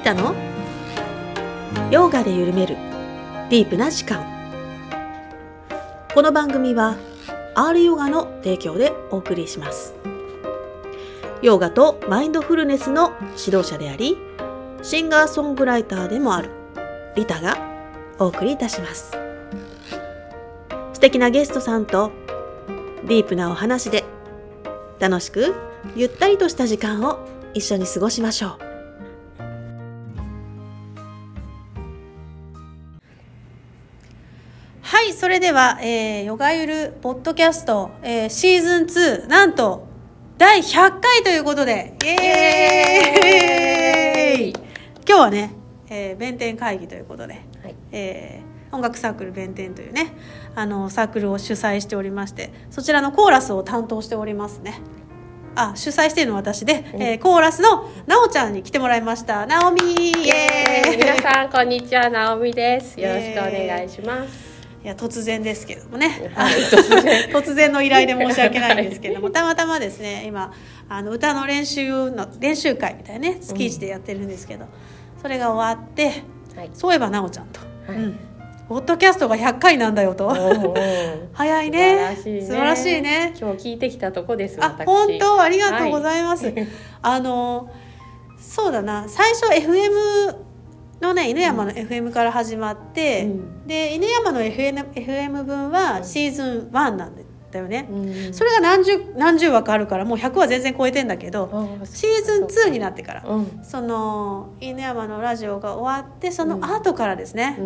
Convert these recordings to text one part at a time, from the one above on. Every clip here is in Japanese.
リタの？ヨガで緩める。ディープな時間。この番組は R ヨガの提供でお送りします。ヨガとマインドフルネスの指導者でありシンガーソングライターでもあるリタがお送りいたします。素敵なゲストさんとディープなお話で楽しくゆったりとした時間を一緒に過ごしましょう。れでは、えー、ヨガゆるポッドキャスト、えー、シーズン2なんと第100回ということでイエーイ！今日はね、えー、弁天会議ということで、はい。えー、音楽サークル弁天というねあのサークルを主催しておりましてそちらのコーラスを担当しておりますね。あ主催しているのは私で、うん、えー、コーラスのなおちゃんに来てもらいました。なおみイエーイ！皆さんこんにちは。なおみです。よろしくお願いしますいや突然ですけどもね、はい、突然突然の依頼で申し訳ないんですけども、はい、たまたまですね今あの歌の練習の練習会みたいなね月1でやってるんですけど、うん、それが終わって、はい、そういえばなおちゃんと、うんポッドキャストが100回なんだよと。早いね。素晴らしいね。今日聞いてきたとこです。あ、本当？ありがとうございます。はい、あのそうだな。最初 FM のね犬山の FM から始まって、うん、で犬山の FM, FM 分はシーズン1なんだよね、うん、それが何十何十枠あるからもう100は全然超えてんだけどシーズン2になってから、うん、その犬山のラジオが終わってその後からですね、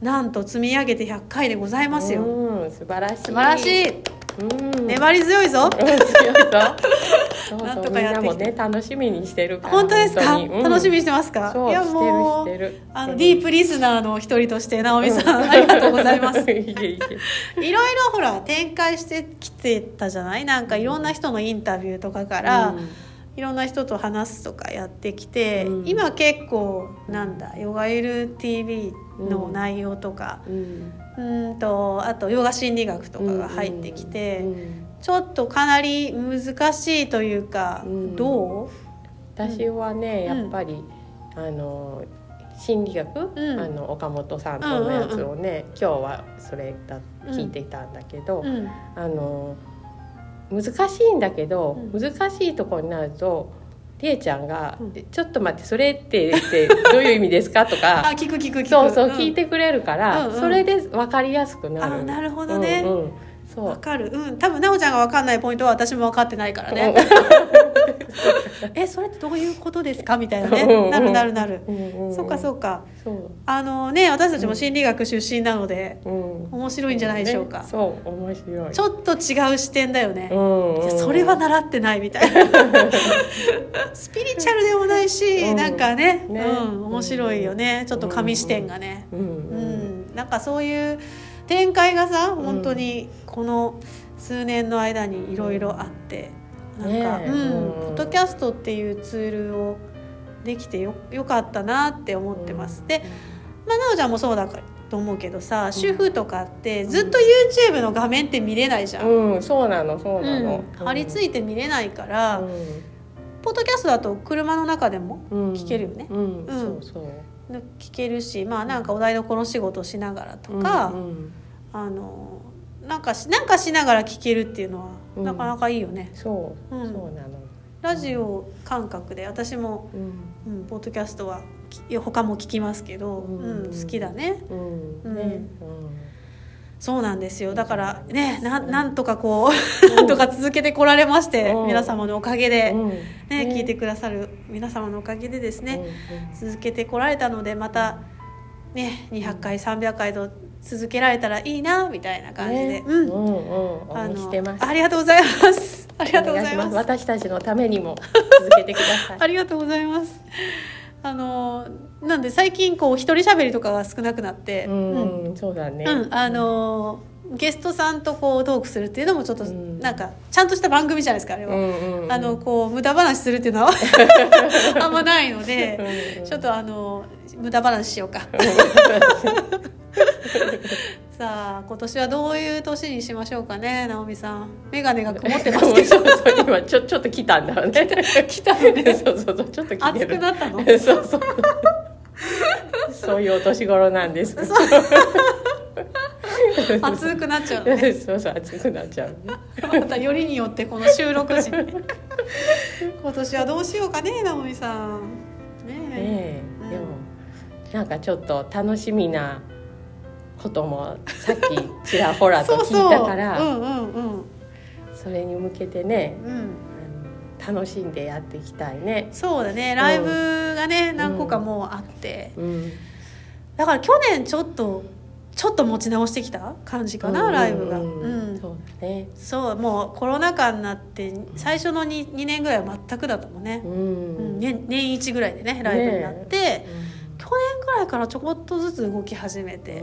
なんと積み上げて100回でございますよ、素晴らしい。素晴らしい。うん、粘り強いぞ。強いぞ。なんとかやってね楽しみにしてる本当ですか、うん、楽しみにしてますか？いやもうあの、ディープリスナーの一人として直美さん、うん、ありがとうございます。いろいろほら展開してきてたじゃない？なんかいろんな人のインタビューとかから。うん。いろんな人と話すとかやってきて、うん、今結構なんだヨガゆる TV の内容とか、うん、うん。とあとヨガ心理学とかが入ってきて、ちょっとかなり難しいというか、どう？私はねやっぱり、あの心理学、うん、あの岡本さんとのやつをね、今日はそれだ聞いていたんだけど、うん、あの難しいんだけど、難しいところになるとりえちゃんが、ちょっと待ってそれってって どういう意味ですか?」とかあ聞く聞く聞く。そうそう、聞いてくれるから、それで分かりやすくなる。あなるほどね、うんうんそう。分かる。うん。多分奈緒ちゃんが分かんないポイントは私も分かってないからね、えそれってどういうことですか？みたいなね。なるなるなる、うん。うん、そっかそっか。あのね私たちも心理学出身なので、うん、面白いんじゃないでしょうか、ね、そう。面白い。ちょっと違う視点だよね、うん。うん、それは習ってないみたいな。スピリチュアルでもないし、うん、なんかね。ね、うん、面白いよね。ちょっと紙視点がね、うん、うん、なんかそういう展開がさ本当にこの数年の間にいろいろあって。なんか、ね、うん、ポッドキャストっていうツールをできてよよかったなって思ってます。で、まあ、なおちゃんもそうだからと思うけどさ、主婦とかってずっと YouTube の画面って見れないじゃん。うん、そうなのそうなの、張り付いて見れないから、ポッドキャストだと車の中でも聞けるよね。うん、そうそう。聞けるしまあなんかお台所仕事しながらとか、あのなんかなんかしながら聞けるっていうのはなかなかいいよね。そう、うん、そうなの。ラジオ感覚で私も、うん、うん、ポッドキャストは他も聞きますけど、うん、うん、好きだね。うん、ね、うん。そうなんですよ。だからねななんとかこう なんとか続けてこられまして、皆様のおかげで、ね聞いてくださる皆様のおかげでですね、続けてこられたのでまたね200回300回と続けられたらいいなみたいな感じで、ね、うん、うんうん。あのありがとうございます。ありがとうございます。私たちのためにも。続けてください。ありがとうございます。あのなんで最近こう一人喋りとかが少なくなって、うん、うん、そうだね、うん、あのゲストさんとこうトークするっていうのもちょっとなんかちゃんとした番組じゃないですかあれは、うんうん、あのこう無駄話するっていうのは あんまないのでちょっとあの無駄話しようか さあ今年はどういう年にしましょうかね直美さん。眼鏡が曇ってますけど。今ちょちょっと来たんだよね。来たのね。そうそうそうちょっと来てる。熱くなったの？そうそう。そういうお年頃なんです。熱くなっちゃう、ね、そうそう熱くなっちゃう、またよりによってこの収録時。今年はどうしようかね直美さん。ねえ、うん、でもなんかちょっと楽しみなこともさっきちらほらと聞いたからそれに向けてね、うん、楽しんでやっていきたいね。そうだね。ライブがね、うん、何個かもうあって、うん、だから去年ちょっとちょっと持ち直してきた？感じかな、うん、ライブが、うん、そうだね。そうもうコロナ禍になって最初の 2, 2年ぐらいは全くだったもんね、うん。年年1ぐらいでねライブになって、ね、去年ぐらいからちょこっとずつ動き始めて、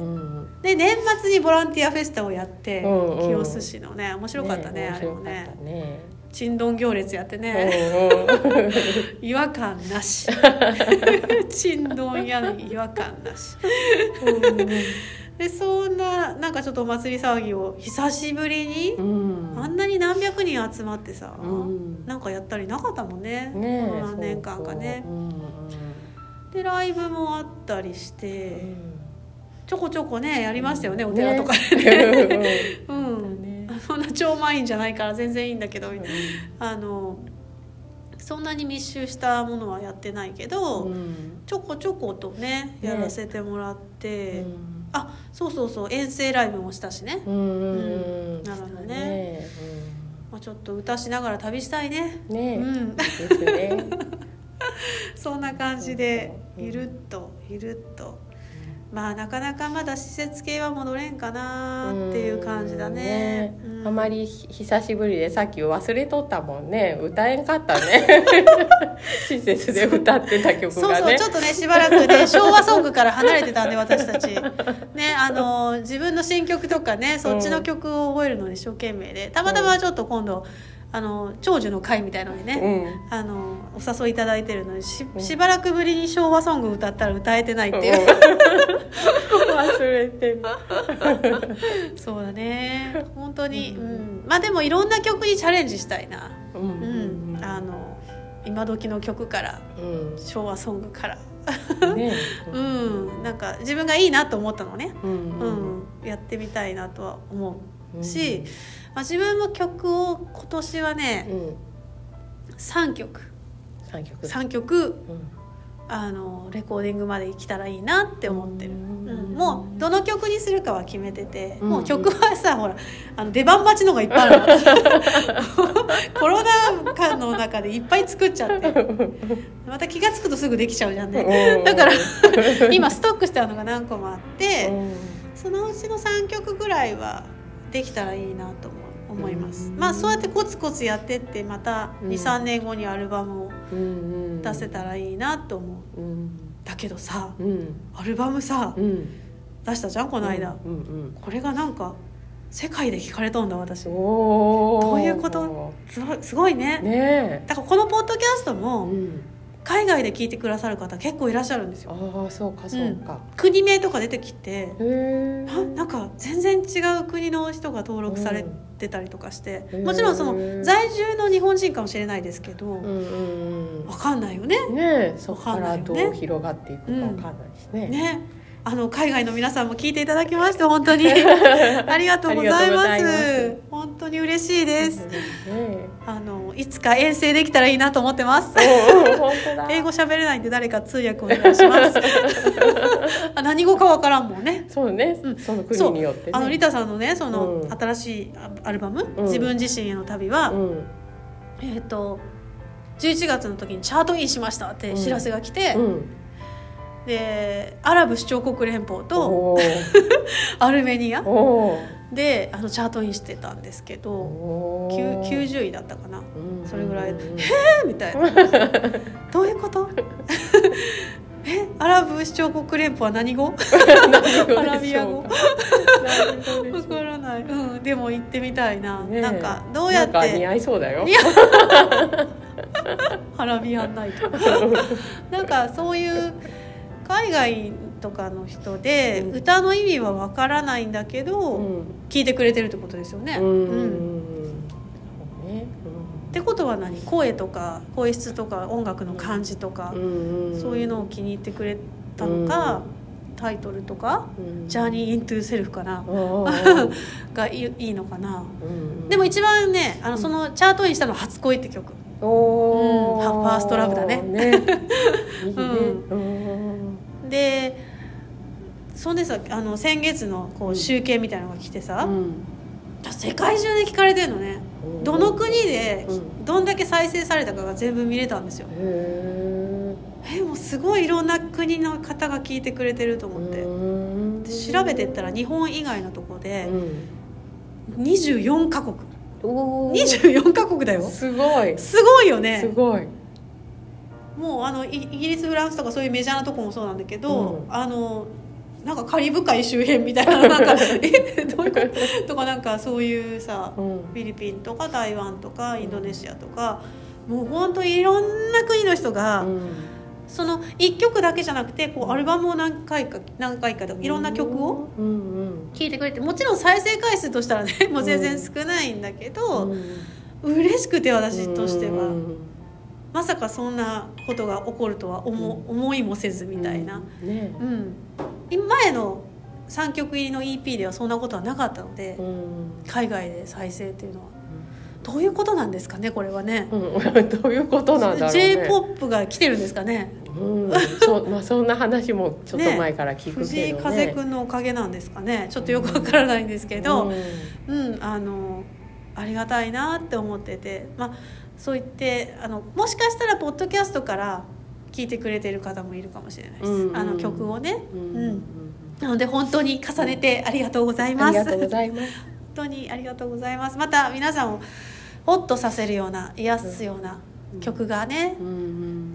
で年末にボランティアフェスタをやって、清須市のね面白かったね、ね、あれもね。ねちんどん行列やってね、違和感なし。ちんどん屋に違和感なし。でそんななんかちょっとお祭り騒ぎを久しぶりに、うん、あんなに何百人集まってさ、うん、なんかやったりなかったもんね。ね何年間かね。でライブもあったりして、うん、ちょこちょこねやりましたよね、お寺とか。でね。うん、そんな超満員じゃないから全然いいんだけど、あのそんなに密集したものはやってないけど、ちょこちょことねやらせてもらって。あそうそうそう遠征ライブもしたしね。うんなるほどね、まあ、ちょっと歌しながら旅したいね。ね、うん、ですね そんな感じでゆるっとゆるっと。まあなかなかまだ施設系は戻れんかなっていう感じだね、ねうん、あまり久しぶりでさっき忘れとったもんね。歌えんかったね。施設で歌ってた曲が、ね、そうそうちょっとねしばらくね昭和ソングから離れてたんで私たち。ねあの自分の新曲とかねそっちの曲を覚えるのに一生懸命で。たまたまちょっと今度、あの長寿の会みたいのにね、うん、あのお誘いいただいてるのにししばらくぶりに昭和ソング歌ったら歌えてないっていう、うん、忘れてる。そうだね。本当に、うん、まあでもいろんな曲にチャレンジしたいな、うん。あの今時の曲から、昭和ソングから。ね、うん、なんか自分がいいなと思ったのね、うん。やってみたいなとは思うし、まあ、自分も曲を今年はね、うん、3曲。3曲 ,3 曲、うん、あのレコーディングまで行きたらいいなって思ってる、うん、もうどの曲にするかは決めてて、もう曲はさほらあの出番待ちのがいっぱいある コロナ禍の中でいっぱい作っちゃって。また気が付くとすぐできちゃうじゃんね。だから今ストックしてあるのが何個もあってそのうちの3曲ぐらいはできたらいいなと思思います、まあそうやってコツコツやってってまた23年後にアルバムを出せたらいいなと思う、だけどさ、アルバムさ、出したじゃんこの間、これがなんか世界で聞かれとんだ私。どういうこと。すごいね。ねだからこのポッドキャストも、海外で聞いてくださる方結構いらっしゃるんですよ。ああそうかそうか、うん、国名とか出てきてあなんか全然違う国の人が登録されてたりとかしてもちろんその在住の日本人かもしれないですけど、う分かんないよね。ねそこからどう広がっていくか分かんないしね、ねあの海外の皆さんも聞いていただきまして本当に。ありがとうございます。本当に嬉しいです、あのいつか遠征できたらいいなと思ってます。英語喋れないんで誰か通訳お願いします。あ何語かわからんもんね。そうね、うん、その国によって、ね、あのリタさんのねその、うん、新しいアルバム、うん、自分自身への旅は、えっ、ー、と11月の時にチャートインしましたって知らせが来て、でアラブ首長国連邦と アルメニア。であのチャートインしてたんですけど90位だったかな、それぐらい「へえ!」みたいな「どういうこと? え？アラブ首長国連邦は何語？アラビア語。わからない、うん、でも行ってみたいな、ね、なんかどうやって？似合いそうだよ。アラビアンナイト。なんかそういう海外とかの人で、うん、歌の意味はわからないんだけど、うん、聞いてくれてるってことですよね。ってことは何？声とか声質とか音楽の感じとか、そういうのを気に入ってくれたのか、タイトルとか「Journey into Self」かな がいいのかな、でも一番ねあのそのチャートインしたのは「初恋」って曲。おうん、 First Love だね。ね。うん、でそんでさあの先月のこう集計みたいなのが来てさ、うん、世界中で聞かれてるのね。どの国でどんだけ再生されたかが全部見れたんですよ。えもうすごいいろんな国の方が聞いてくれてると思って。調べてったら日本以外のとこで24カ国。24カ国だよ。すごい。すごいよね。すごいもうあのイギリスフランスとかそういうメジャーなとこもそうなんだけど、うん、あのなんかカリブ海周辺みたいななんか えどういうこと？とかなんかそういうさ、うん、フィリピンとか台湾とかインドネシアとか、もう本当いろんな国の人が、うん。その1曲だけじゃなくてこうアルバムを何回か何回かでいろんな曲を聴いてくれてもちろん再生回数としたらねもう全然少ないんだけど、うん、嬉しくて私としては、まさかそんなことが起こるとは思,、思いもせずみたいな、ね。うん、前の3曲入りの EP ではそんなことはなかったので、海外で再生っていうのは。どういうことなんですかねこれはね、うん、どういうことなんだろう、ね、j p o p が来てるんですかね。うん、そまあそんな話もちょっと前から聞くけど、ね、藤井風君のおかげなんですかね。ちょっとよくわからないんですけど、うん、うん、あのありがたいなって思ってて、まあ、そう言ってあのもしかしたらポッドキャストから聞いてくれてる方もいるかもしれないです、うんうん、あの曲をね、うん、うん、なので本当に重ねてありがとうございます。ありがとうございます。本当にありがとうございます。また皆さんをホッとさせるような癒すような曲がね、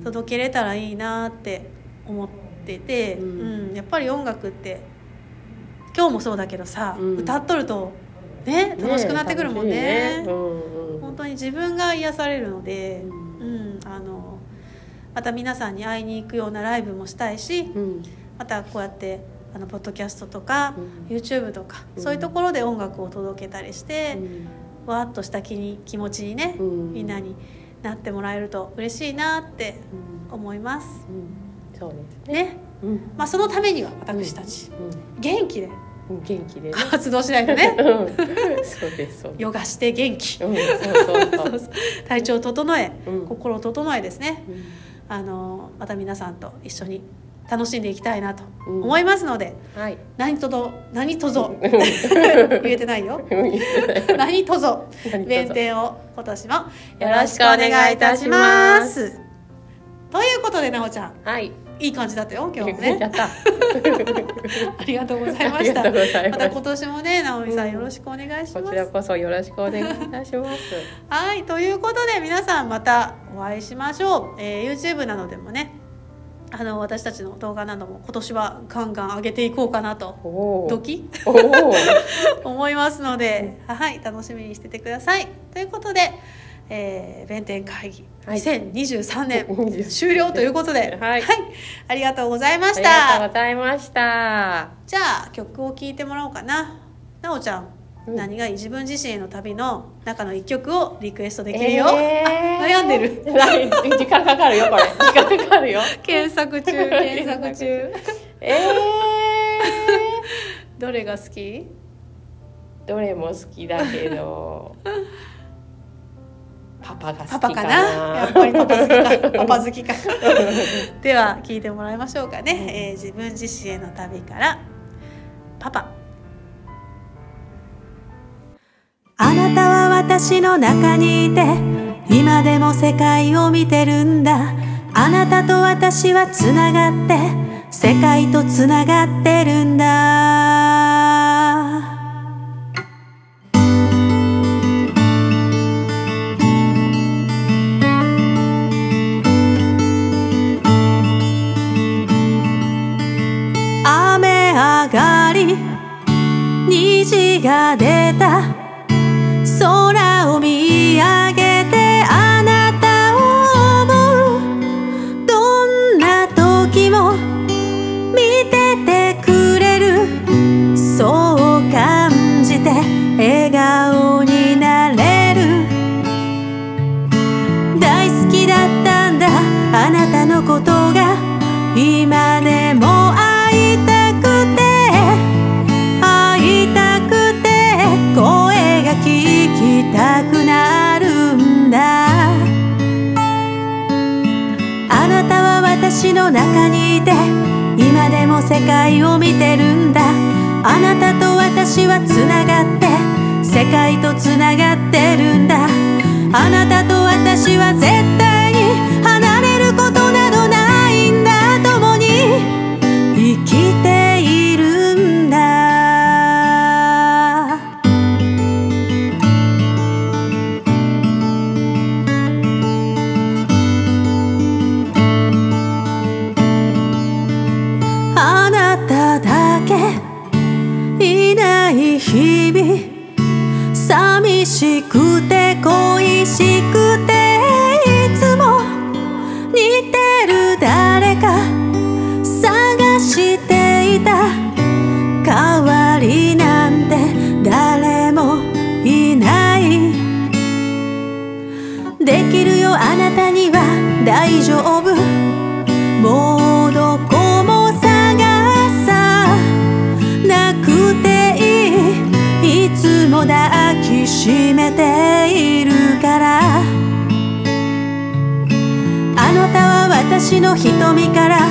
届けれたらいいなって思ってて、うん。やっぱり音楽って今日もそうだけどさ、歌っとるとね楽しくなってくるもんね、ね、本当に自分が癒されるので、うん。あのまた皆さんに会いに行くようなライブもしたいし、またこうやってあのポッドキャストとか、うん、YouTube とか、そういうところで音楽を届けたりして、わっとした気に気持ちにね、みんなになってもらえると嬉しいなって思います。そうですね。ね、まあ、そのためには私たち、元気で元気で、活動しないとね。そうですヨガして元気。体調整え、心整えですね。あのまた皆さんと一緒に楽しんでいきたいなと思いますので、うんはい、何とぞ何とぞ。言えてないよ。何とぞ。弁天を今年もよろしくお願いいたします。ということでなおちゃん。はいいい感じだったよ今日もね。ありがとうございました。また。今年もね直美さんよろしくお願いします、こちらこそよろしくお願いいたします。はいということで皆さんまたお会いしましょう、えー、YouTube などでもねあの私たちの動画なども今年はガンガン上げていこうかなとドキ？思いますので、はい楽しみにしててください。ということで、えー、弁天会議2023年終了ということで、はい、はい、ありがとうございました。ありがとうございました。じゃあ曲を聴いてもらおうかな。なおちゃん何がいい自分自身への旅の中の一曲をリクエストできるよ、えー、悩んでる。時間かかるよこれ。時間かかるよ。検索中検索中。えー、どれが好き？どれも好きだけどパパが好きパパかな？やっぱりパパ好きか。パパ好きか。では聞いてもらいましょうかね、うん、えー、自分自身への旅から。パパ。あなたは私の中にいて今でも世界を見てるんだ。あなたと私はつながって世界とつながってるんだ私の中にいて今でも世界を見てるんだ。あなたと私はつながって世界とつながってるんだ。あなたと私は絶対け。いない日々。寂しくて恋しくていつも似てる誰か。探していた。代わりなんて誰もいない。できるよあなたには。大丈夫。私の瞳から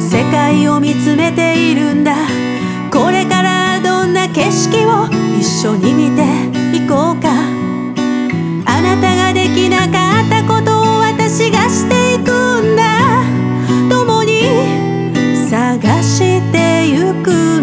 世界を見つめているんだ。これからどんな景色を一緒に見ていこうか。あなたができなかったことを私がしていくんだ。共に探してゆく